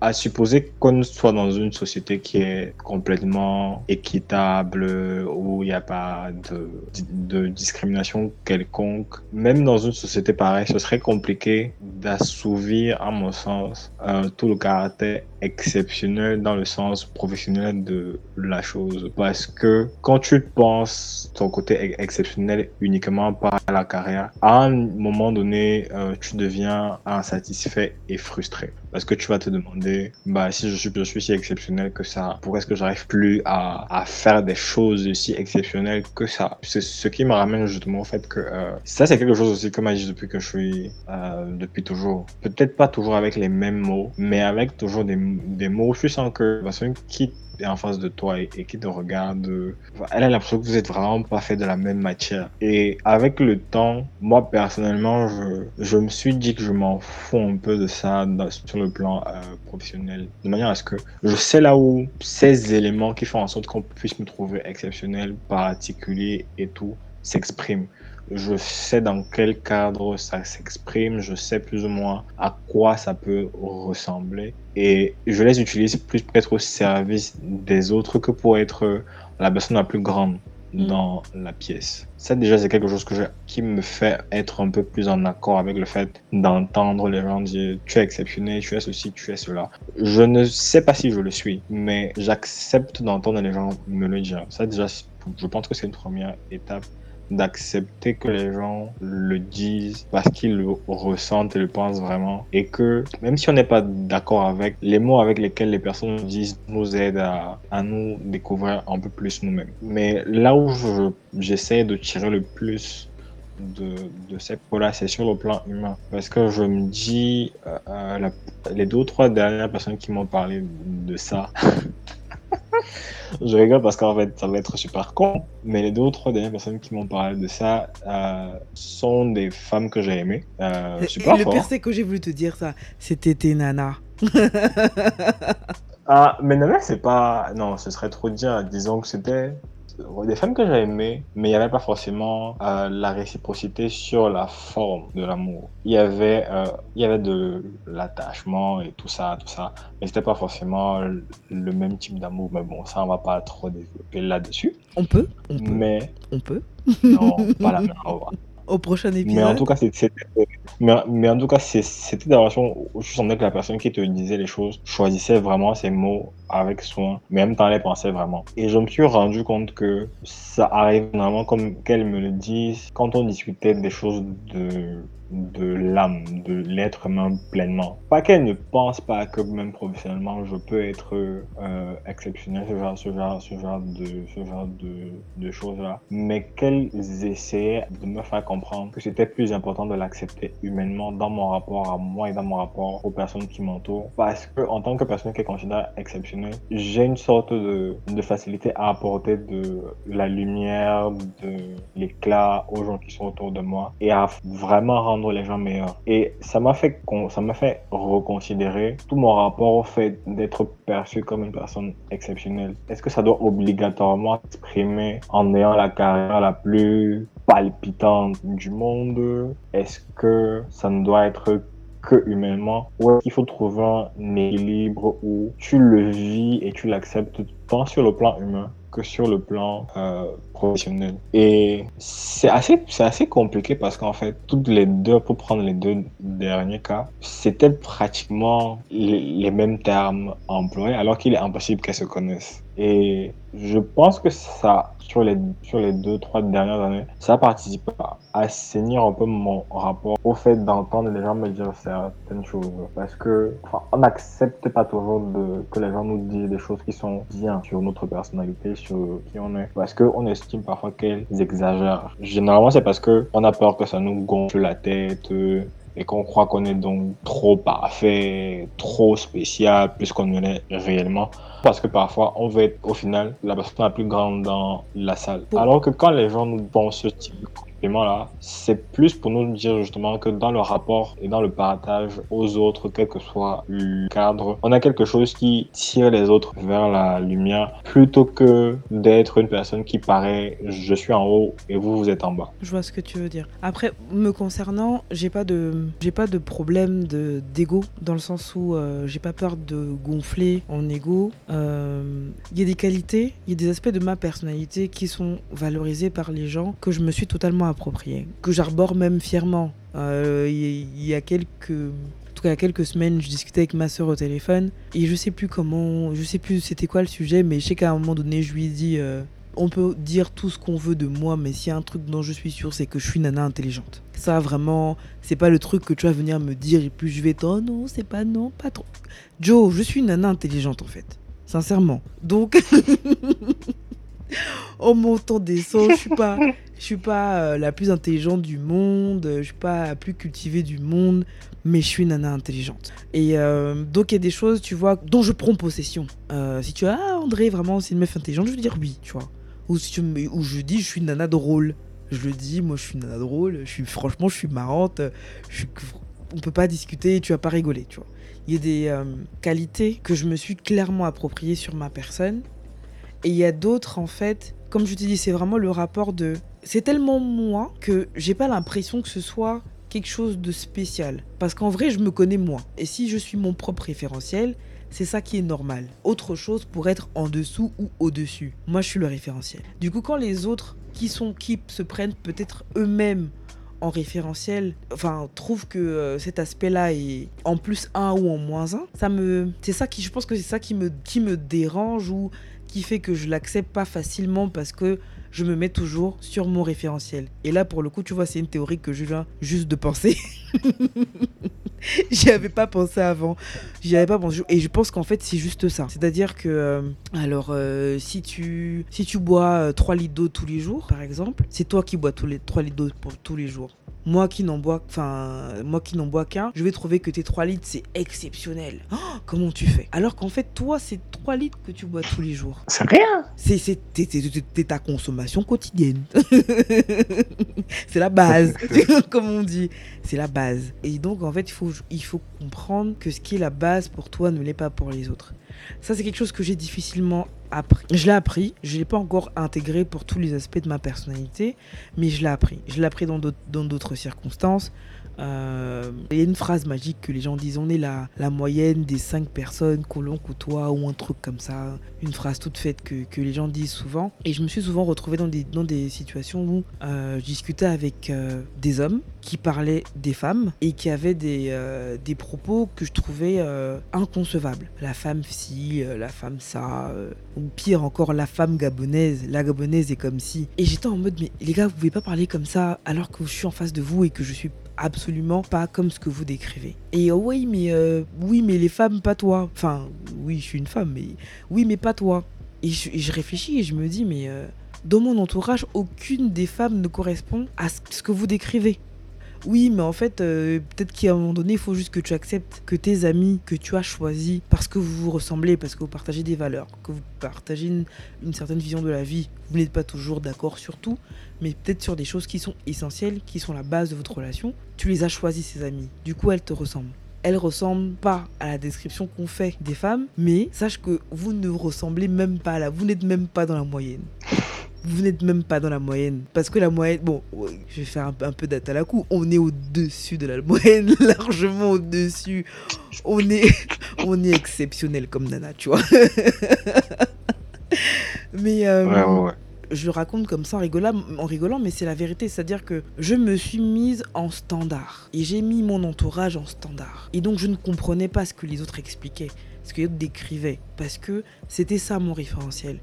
à supposer qu'on soit dans une société qui est complètement équitable, où il n'y a pas de, discrimination quelconque, même dans une société pareille, ce serait compliqué d'assouvir, à mon sens, euh, tout le caractère exceptionnel dans le sens professionnel de la chose. Parce que quand tu penses ton côté ex- exceptionnel uniquement par la carrière, à un moment donné, euh, tu deviens insatisfait et frustré. Parce que tu vas te demander, bah, si je suis, si exceptionnel que ça, pourquoi est-ce que j'arrive plus à, à faire des choses si exceptionnelles que ça? C'est ce qui me ramène justement au fait que euh, ça, c'est quelque chose aussi que m'a dit depuis que je suis, euh, depuis toujours. Peut-être pas toujours avec les mêmes mots, mais avec toujours des, des mots. Tu sens que la personne qui est en face de toi et, qui te regarde, euh, elle a l'impression que vous êtes vraiment pas fait de la même matière. Et avec le temps, moi personnellement, je, je me suis dit que je m'en fous un peu de ça sur le plan euh, professionnel, de manière à ce que je sais là où ces éléments qui font en sorte qu'on puisse me trouver exceptionnel, particulier et tout s'expriment. Je sais dans quel cadre ça s'exprime, je sais plus ou moins à quoi ça peut ressembler et je les utilise plus peut-être au service des autres que pour être la personne la plus grande Mm. dans la pièce. Ça déjà c'est quelque chose que je, qui me fait être un peu plus en accord avec le fait d'entendre les gens dire tu es exceptionnel, tu es ceci, tu es cela. Je ne sais pas si je le suis, mais j'accepte d'entendre les gens me le dire. Ça déjà je pense que c'est une première étape d'accepter que les gens le disent parce qu'ils le ressentent et le pensent vraiment et que même si on n'est pas d'accord avec les mots avec lesquels les personnes nous disent nous aident à, à nous découvrir un peu plus nous-mêmes mais là où je- j'essaie de tirer le plus de, de ces pots-là, c'est sur le plan humain. Parce que je me dis, euh, euh, les deux ou trois dernières personnes qui m'ont parlé de ça, je rigole parce qu'en fait, ça va être super con, mais les deux ou trois dernières personnes qui m'ont parlé de ça euh, sont des femmes que j'ai aimées. Euh, super le fort. pire, c'est que j'ai voulu te dire ça. C'était tes nanas. Ah, mais mais c'est pas. Non, ce serait trop dire. Disons que c'était des femmes que j'ai aimées, mais il n'y avait pas forcément euh, la réciprocité sur la forme de l'amour. Il y avait, euh, il y avait de l'attachement et tout ça, tout ça, mais c'était pas forcément le même type d'amour. Mais bon, ça, on va pas trop développer là-dessus. On peut On peut Mais On peut non, pas la même. au prochain épisode. Mais en tout cas, c'était, mais, mais en tout cas, c'était des relations où je sentais que la personne qui te disait les choses choisissait vraiment ses mots avec soin, mais même temps, elle pensait vraiment. Et je me suis rendu compte que ça arrive vraiment comme qu'elle me le dise quand on discutait des choses de de l'âme, de l'être humain pleinement. Pas qu'elle ne pense pas que même professionnellement je peux être euh, exceptionnel, ce genre, ce genre, ce genre de, ce genre de, de choses-là, mais qu'elles essayaient de me faire comprendre que c'était plus important de l'accepter humainement dans mon rapport à moi et dans mon rapport aux personnes qui m'entourent. Parce que en tant que personne qui est considérée j'ai une sorte de, facilité à apporter de la lumière, de l'éclat aux gens qui sont autour de moi et à vraiment rendre les gens meilleurs. Et ça m'a fait, ça m'a fait reconsidérer tout mon rapport au fait d'être perçu comme une personne exceptionnelle. Est-ce que ça doit obligatoirement s'exprimer en ayant la carrière la plus palpitante du monde? Est-ce que ça ne doit être que humainement ou est-ce qu'il faut trouver un équilibre où tu le vis et tu l'acceptes tant sur le plan humain que sur le plan euh, Et c'est assez, c'est assez compliqué parce qu'en fait, toutes les deux, pour prendre les deux derniers cas, c'était pratiquement les, mêmes termes employés alors qu'il est impossible qu'elles se connaissent. Et je pense que ça, sur les, sur les deux, trois dernières années, ça participe à assainir un peu mon rapport au fait d'entendre les gens me dire certaines choses. Parce que, enfin, on n'accepte pas toujours que les gens nous disent des choses qui sont bien sur notre personnalité, sur qui on est. Parce qu'on estime parfois qu'elles exagèrent. Généralement, c'est parce que on a peur que ça nous gonfle la tête, euh, et qu'on croit qu'on est donc trop parfait, trop spécial, plus qu'on ne l'est réellement. Parce que parfois, on veut être au final la personne la plus grande dans la salle. Alors que quand les gens nous pensent ce type de là, c'est plus pour nous dire justement que dans le rapport et dans le partage aux autres, quel que soit le cadre, on a quelque chose qui tire les autres vers la lumière plutôt que d'être une personne qui paraît je suis en haut et vous vous êtes en bas. Je vois ce que tu veux dire. Après, me concernant, j'ai pas de j'ai pas de problème de d'ego dans le sens où euh, j'ai pas peur de gonfler en ego. Euh, il y a des qualités, il y a des aspects de ma personnalité qui sont valorisés par les gens que je me suis totalement approprié, que j'arbore même fièrement. Euh, il y, a quelques en tout cas, quelques semaines, je discutais avec ma soeur au téléphone et je sais plus comment, je sais plus c'était quoi le sujet, mais je sais qu'à un moment donné, je lui ai dit euh, on peut dire tout ce qu'on veut de moi, mais s'il y a un truc dont je suis sûr, c'est que je suis nana intelligente. Ça, vraiment, c'est pas le truc que tu vas venir me dire et puis je vais être oh non, c'est pas non, pas trop. Joe, je suis nana intelligente en fait, sincèrement. Donc. en montant des sons, je suis pas, je suis pas euh, la plus intelligente du monde, je suis pas la plus cultivée du monde, mais je suis une nana intelligente. Et euh, donc il y a des choses, tu vois, dont je prends possession. Euh, si tu as ah, André, vraiment, c'est une meuf intelligente, je veux dire oui, tu vois. Ou si tu ou je dis je suis une nana drôle. Je le dis, moi je suis une nana drôle, je suis franchement je suis marrante, je suis, on peut pas discuter, tu vas pas rigoler, tu vois. Il y a des qualités que je me suis clairement appropriées sur ma personne et il y a d'autres, en fait, comme je te dis, c'est vraiment le rapport de. C'est tellement moi que j'ai pas l'impression que ce soit quelque chose de spécial. Parce qu'en vrai, je me connais moi. Et si je suis mon propre référentiel, c'est ça qui est normal. Autre chose pour être en dessous ou au-dessus. Moi, je suis le référentiel. Du coup, quand les autres qui sont qui se prennent peut-être eux-mêmes en référentiel, enfin, trouvent que euh, cet aspect-là est en plus 1 ou en moins 1, ça me c'est ça qui je pense que c'est ça qui me qui me dérange ou qui fait que je l'accepte pas facilement parce que je me mets toujours sur mon référentiel. Et là, pour le coup, tu vois, c'est une théorie que je viens juste de penser. J'y avais pas pensé avant. J'y avais pas pensé. Et je pense qu'en fait, c'est juste ça. C'est-à-dire que, euh, alors, euh, si, tu, si tu bois 3 euh, litres d'eau tous les jours, par exemple, c'est toi qui bois tous les 3 litres d'eau tous les jours moi qui n'en bois enfin moi qui n'en bois qu'un je vais trouver que tes 3 litres c'est exceptionnel. Oh, comment tu fais? Alors qu'en fait toi c'est 3 litres que tu bois tous les jours. C'est rien. C'est ta consommation quotidienne. C'est la base comme on dit. C'est la base. Et donc en fait il faut il faut comprendre que ce qui est la base pour toi ne l'est pas pour les autres ça c'est quelque chose que j'ai difficilement je l'ai appris, je ne l'ai pas encore intégré pour tous les aspects de ma personnalité, mais je l'ai appris. Je l'ai appris dans d'autres circonstances. Euh, il y a une phrase magique que les gens disent on est la, moyenne des cinq personnes que l'on côtoie ou un truc comme ça. Une phrase toute faite que, les gens disent souvent. Et je me suis souvent retrouvée dans des, situations où euh, je discutais avec euh, des hommes qui parlaient des femmes et qui avaient des, des propos que je trouvais inconcevables. La femme ci, la femme ça, ou pire encore, la femme gabonaise. La gabonaise est comme si. Et j'étais en mode, mais les gars, vous pouvez pas parler comme ça alors que je suis en face de vous et que je suis absolument pas comme ce que vous décrivez. Et oh oui, mais euh, oui, mais les femmes, pas toi. Enfin, oui, je suis une femme, mais oui, mais pas toi. Et je, réfléchis et je me dis, mais euh, dans mon entourage, aucune des femmes ne correspond à ce que vous décrivez. Oui, mais en fait, euh, peut-être qu'à un moment donné, il faut juste que tu acceptes que tes amis que tu as choisis parce que vous vous ressemblez, parce que vous partagez des valeurs, que vous partagez une, certaine vision de la vie. Vous n'êtes pas toujours d'accord sur tout, mais peut-être sur des choses qui sont essentielles, qui sont la base de votre relation. Tu les as choisis, ces amis. Du coup, elles te ressemblent elles ressemblent pas à la description qu'on fait des femmes, mais sache que vous ne ressemblez même pas là, vous n'êtes même pas dans la moyenne vous n'êtes même pas dans la moyenne. Parce que la moyenne, bon, je vais faire un, un peu date à la coup, on est au-dessus de la moyenne, largement au-dessus. On est, on est exceptionnel comme Nana, tu vois. mais euh, je le raconte comme ça en rigolant, en rigolant mais c'est la vérité. C'est-à-dire que je me suis mise en standard. Et j'ai mis mon entourage en standard. Et donc je ne comprenais pas ce que les autres expliquaient, ce que les autres décrivaient. Parce que c'était ça mon référentiel.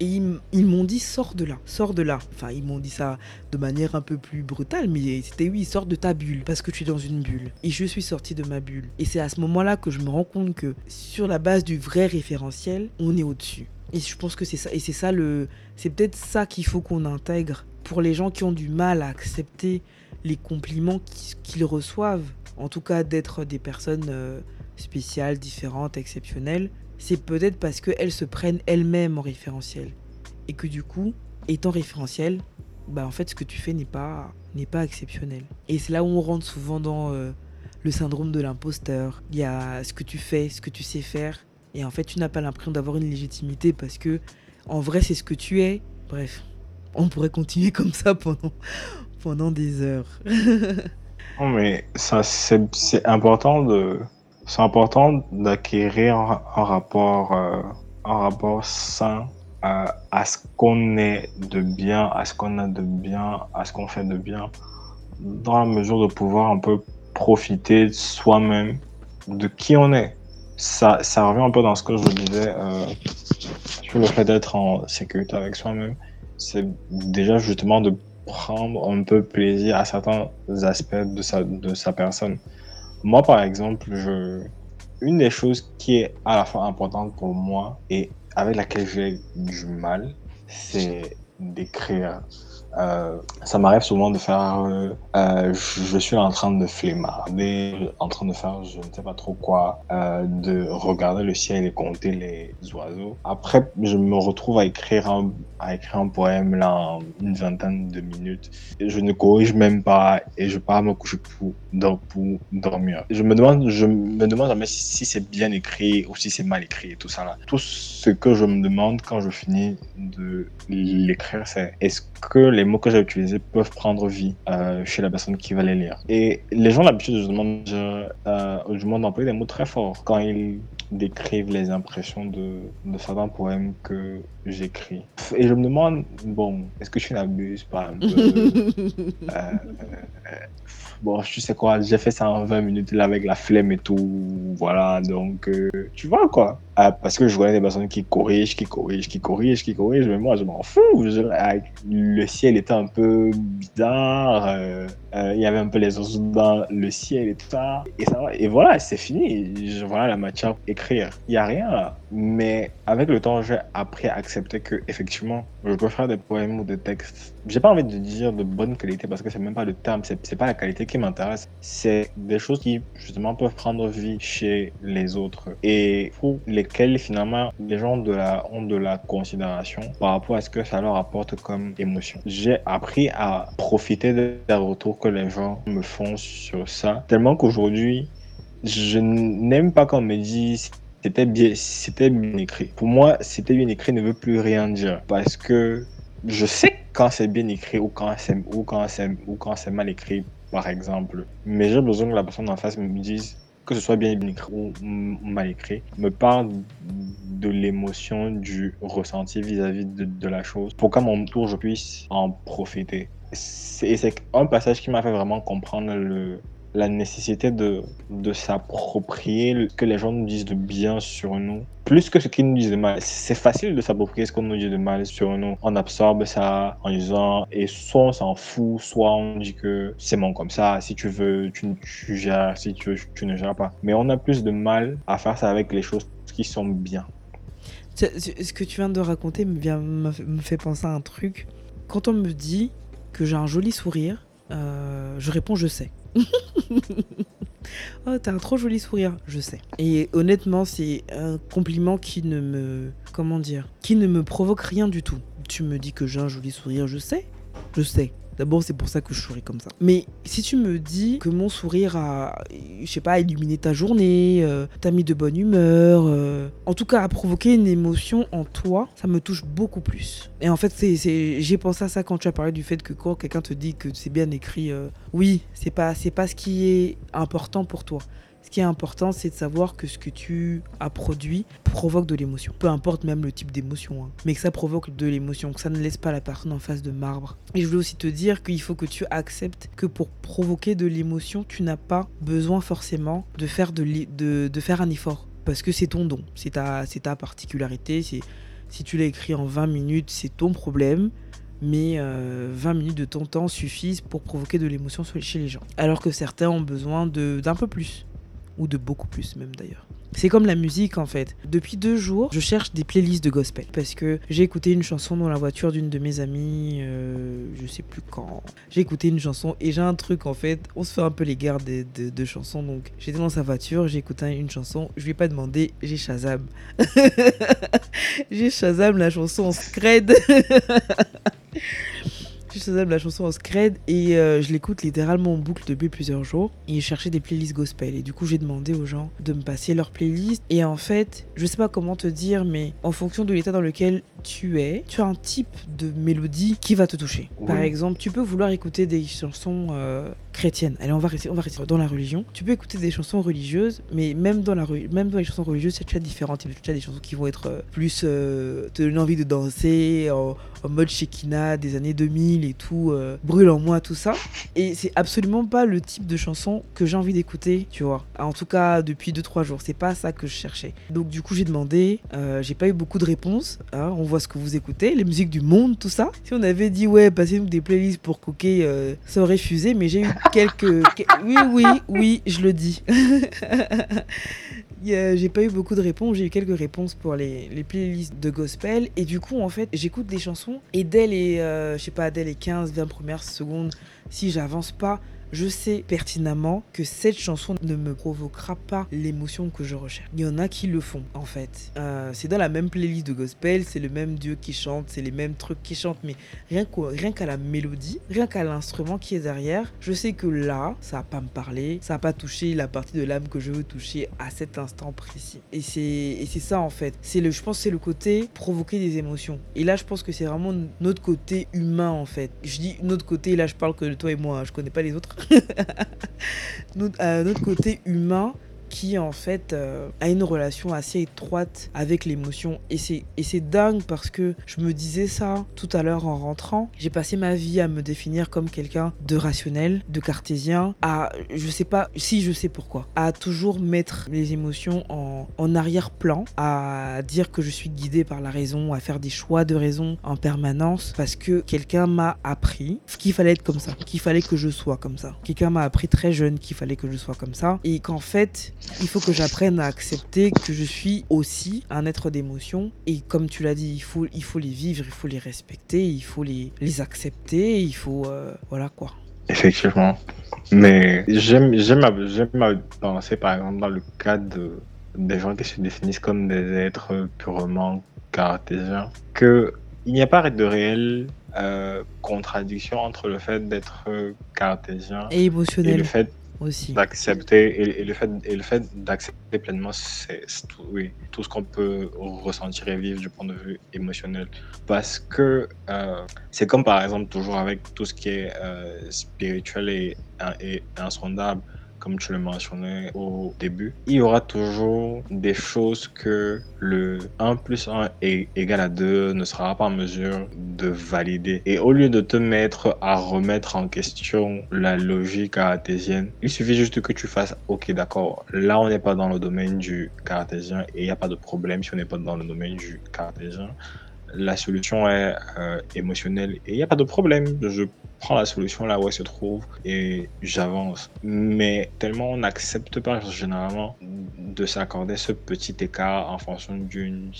Et ils, m'ont dit sors de là, sors de là. Enfin, ils m'ont dit ça de manière un peu plus brutale, mais c'était oui, sors de ta bulle parce que tu es dans une bulle. Et je suis sortie de ma bulle. Et c'est à ce moment-là que je me rends compte que sur la base du vrai référentiel, on est au-dessus. Et je pense que c'est ça. Et c'est ça le. C'est peut-être ça qu'il faut qu'on intègre pour les gens qui ont du mal à accepter les compliments qu'ils reçoivent en tout cas d'être des personnes euh, spéciales, différentes, exceptionnelles, c'est peut-être parce qu'elles se prennent elles-mêmes en référentiel. Et que du coup, étant référentiel, bah en fait ce que tu fais n'est pas, n'est pas exceptionnel. Et c'est là où on rentre souvent dans euh, le syndrome de l'imposteur. Il y a ce que tu fais, ce que tu sais faire. Et en fait tu n'as pas l'impression d'avoir une légitimité parce que en vrai c'est ce que tu es. Bref, on pourrait continuer comme ça pendant, pendant des heures. Non, mais ça, c'est c'est important de, c'est important d'acquérir un, rapport, euh, un rapport sain à, à ce qu'on est de bien, à ce qu'on a de bien, à ce qu'on fait de bien, dans la mesure de pouvoir un peu profiter soi-même, de qui on est. Ça, ça revient un peu dans ce que je disais euh, sur le fait d'être en sécurité avec soi-même. C'est déjà justement de prendre un peu plaisir à certains aspects de sa personne. Moi, par exemple, une des choses qui est à la fois importante pour moi et avec laquelle j'ai du mal, c'est d'écrire. Euh, ça m'arrive souvent de faire. euh, euh, je suis en train de flemmarder, en train de faire je ne sais pas trop quoi, de regarder le ciel et compter les oiseaux. Après, je me retrouve à écrire un, à écrire un poème là en une vingtaine de minutes. Je ne corrige même pas et je pars me coucher pour, dor- pour dormir. Je me demande, je me demande jamais si, si c'est bien écrit ou si c'est mal écrit et tout ça là. Tout ce que je me demande quand je finis de l'écrire, c'est est-ce que les mots que j'ai utilisés peuvent prendre vie euh, chez la personne qui va les lire. Et les gens, d'habitude, je demande, je, euh, demande d'employer des mots très forts quand ils décrivent les impressions de, de certains poèmes que j'écris. Et je me demande, bon, est-ce que je n'abuse pas un peu Euh, euh, Bon, tu sais quoi, j'ai fait ça en 20 minutes là avec la flemme et tout, voilà, donc euh, tu vois quoi. Ah, parce que je connais des personnes qui corrigent, qui corrigent, qui corrigent, qui corrigent, mais moi je m'en fous. Le ciel était un peu bizarre, euh, euh, il y avait un peu les oiseaux dans le ciel et tout ça, et ça. Et voilà, c'est fini. Je, voilà la matière écrire. Il n'y a rien là. Mais avec le temps, j'ai appris à accepter que effectivement, je peux faire des poèmes ou des textes. J'ai pas envie de dire de bonne qualité parce que c'est même pas le terme, c'est pas la qualité qui m'intéresse. C'est des choses qui justement peuvent prendre vie chez les autres et pour lesquelles finalement les gens ont de la considération par rapport à ce que ça leur apporte comme émotion. J'ai appris à profiter des retours que les gens me font sur ça tellement qu'aujourd'hui je n'aime pas qu'on me dise c'était bien, c'était bien écrit. Pour moi, c'était bien écrit ne veut plus rien dire parce que je sais quand c'est bien écrit ou quand c'est ou quand c'est ou quand c'est mal écrit, par exemple. Mais j'ai besoin que la personne en face me dise que ce soit bien écrit ou mal écrit, me parle de l'émotion, du ressenti vis-à-vis de, de la chose, pour qu'à mon tour je puisse en profiter. Et c'est un passage qui m'a fait vraiment comprendre le, la nécessité de, de s'approprier ce que les gens nous disent de bien sur nous, plus que ce qu'ils nous disent de mal. C'est facile de s'approprier ce qu'on nous dit de mal sur nous. On absorbe ça en disant, et soit on s'en fout, soit on dit que c'est bon comme ça, si tu veux, tu, gères, si tu veux, tu ne gères pas. Mais on a plus de mal à faire ça avec les choses qui sont bien. Ce que tu viens de raconter me, vient, me fait penser à un truc. Quand on me dit que j'ai un joli sourire, euh, je réponds je sais. oh, t'as un trop joli sourire, je sais. Et honnêtement, c'est un compliment qui ne me. Comment dire Qui ne me provoque rien du tout. Tu me dis que j'ai un joli sourire, je sais. Je sais. D'abord, c'est pour ça que je souris comme ça. Mais si tu me dis que mon sourire a, je sais pas, illuminé ta journée, euh, t'a mis de bonne humeur, euh, en tout cas a provoqué une émotion en toi, ça me touche beaucoup plus. Et en fait, c'est, j'ai pensé à ça quand tu as parlé du fait que quand quelqu'un te dit que c'est bien écrit, euh, oui, c'est pas, c'est pas ce qui est important pour toi. Ce qui est important, c'est de savoir que ce que tu as produit provoque de l'émotion. Peu importe même le type d'émotion, hein. mais que ça provoque de l'émotion, que ça ne laisse pas la personne en face de marbre. Et je voulais aussi te dire qu'il faut que tu acceptes que pour provoquer de l'émotion, tu n'as pas besoin forcément de faire, de, de, un effort. Parce que c'est ton don, c'est ta, particularité. Si tu l'as écrit en 20 minutes, c'est ton problème mais euh, 20 minutes de ton temps suffisent pour provoquer de l'émotion chez les gens. Alors que certains ont besoin d'un peu plus, ou de beaucoup plus même d'ailleurs. C'est comme la musique en fait. Depuis deux jours, je cherche des playlists de gospel parce que j'ai écouté une chanson dans la voiture d'une de mes amies, euh, je sais plus quand. J'ai écouté une chanson et j'ai un truc en fait, on se fait un peu les de, de, chansons. Donc j'étais dans sa voiture, j'ai écouté une chanson, je lui ai pas demandé, j'ai Shazam. j'ai Shazam la chanson en scred. Je faisais la chanson en scred et euh, je l'écoute littéralement en boucle depuis plusieurs jours. Et je cherchais des playlists gospel. Et du coup, j'ai demandé aux gens de me passer leurs playlists. Et en fait, je sais pas comment te dire, mais en fonction de l'état dans lequel tu es, tu as un type de mélodie qui va te toucher. Par exemple, tu peux vouloir écouter des chansons euh, chrétiennes. Allez, on va, rester, on va rester dans la religion. Tu peux écouter des chansons religieuses, mais même dans, la, même dans les chansons religieuses, c'est déjà différent. Tu as des chansons qui vont être euh, plus te donner envie de danser, en, mode Shekina des années 2000 et tout, euh, brûle en moi, tout ça. Et c'est absolument pas le type de chanson que j'ai envie d'écouter, tu vois. En tout cas, depuis 2-3 jours, c'est pas ça que je cherchais. Donc, du coup, j'ai demandé, euh, j'ai pas eu beaucoup de réponses. Hein. on voit ce que vous écoutez, les musiques du monde, tout ça. Si on avait dit, ouais, passez-nous des playlists pour euh, ça aurait fusé, mais j'ai eu quelques. oui, oui, oui, je le dis. j'ai pas eu beaucoup de réponses, j'ai eu quelques réponses pour les, playlists de gospel. Et du coup, en fait, j'écoute des chansons et dès les, euh, je sais pas, dès les 15, 20 premières secondes, si j'avance pas, je sais pertinemment que cette chanson ne me provoquera pas l'émotion que je recherche. Il y en a qui le font, en fait. Euh, c'est dans la même playlist de gospel, c'est le même Dieu qui chante, c'est les mêmes trucs qui chantent, mais rien qu'à la mélodie, rien qu'à l'instrument qui est derrière, je sais que là, ça va pas me parler, ça va pas toucher la partie de l'âme que je veux toucher à cet instant précis. Et c'est ça, en fait. C'est le, je pense c'est le côté provoquer des émotions. Et là, je pense que c'est vraiment notre côté humain, en fait. Je dis notre côté, là, je parle que de toi et moi, je connais pas les autres. notre, euh, notre côté humain qui en fait euh, a une relation assez étroite avec l'émotion. Et c'est, dingue parce que je me disais ça tout à l'heure en rentrant. J'ai passé ma vie à me définir comme quelqu'un de rationnel, de cartésien, à, je sais pas, si je sais pourquoi, à toujours mettre les émotions en, en arrière-plan, à dire que je suis guidé par la raison, à faire des choix de raison en permanence parce que quelqu'un m'a appris qu'il fallait être comme ça, qu'il fallait que je sois comme ça. Quelqu'un m'a appris très jeune qu'il fallait que je sois comme ça et qu'en fait, il faut que j'apprenne à accepter que je suis aussi un être d'émotion. Et comme tu l'as dit, il faut, il faut les vivre, il faut les respecter, il faut les, les accepter, il faut... Euh, voilà quoi. Effectivement. Mais j'aime, j'aime penser, par exemple, dans le cas de, des gens qui se définissent comme des êtres purement cartésiens, qu'il n'y a pas de réelle euh, contradiction entre le fait d'être cartésien et émotionnel. Et le fait D'accepter et, le fait, et le fait d'accepter pleinement c'est tout, oui, tout ce qu'on peut ressentir et vivre du point de vue émotionnel. Parce que euh, c'est comme par exemple toujours avec tout ce qui est euh, spirituel et, et insondable comme tu le mentionnais au début, il y aura toujours des choses que le 1 plus 1 est égal à 2 ne sera pas en mesure de valider. Et au lieu de te mettre à remettre en question la logique cartésienne, il suffit juste que tu fasses OK, d'accord, là on n'est pas dans le domaine du cartésien et il n'y a pas de problème si on n'est pas dans le domaine du cartésien la solution est euh, émotionnelle et il n'y a pas de problème. Je prends la solution là où elle se trouve et j'avance. Mais tellement on n'accepte pas généralement de s'accorder ce petit écart en fonction d'une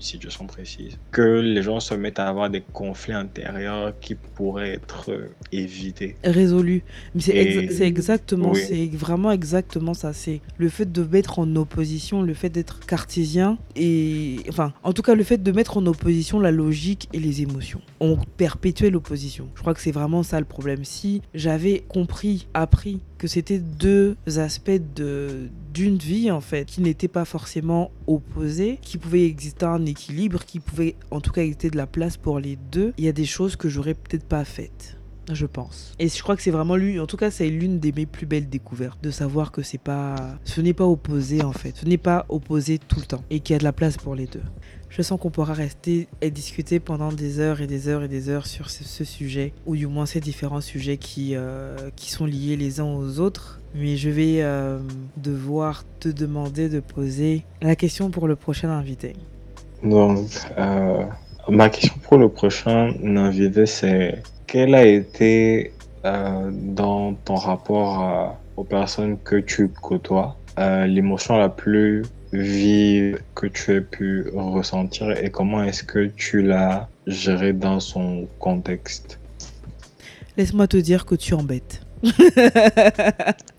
situation précise que les gens se mettent à avoir des conflits intérieurs qui pourraient être évités. Résolus. c'est exactement, c'est vraiment exactement ça. C'est le fait de mettre en opposition, le fait d'être cartésien et enfin, en tout cas, le fait de mettre en opposition la logique et les émotions. On perpétuait l'opposition. Je crois que c'est vraiment ça le problème. Si j'avais compris, appris que c'était deux aspects de d'une vie en fait qui n'étaient pas forcément opposés, qui pouvaient exister un équilibre, qui pouvait en tout cas exister de la place pour les deux, il y a des choses que j'aurais peut-être pas faites je pense. Et je crois que c'est vraiment lui, en tout cas, c'est l'une des mes plus belles découvertes de savoir que c'est pas, ce n'est pas opposé en fait, ce n'est pas opposé tout le temps et qu'il y a de la place pour les deux je sens qu'on pourra rester et discuter pendant des heures et des heures et des heures sur ce, sujet, ou du moins ces différents sujets qui, euh, qui sont liés les uns aux autres. Mais je vais euh, devoir te demander de poser la question pour le prochain invité. Donc, euh, ma question pour le prochain invité, c'est quel a été dans ton rapport aux personnes que tu côtoies l'émotion la plus vive que tu aies pu ressentir et comment est-ce que tu l'as gérée dans son contexte? Laisse-moi te dire que tu embêtes.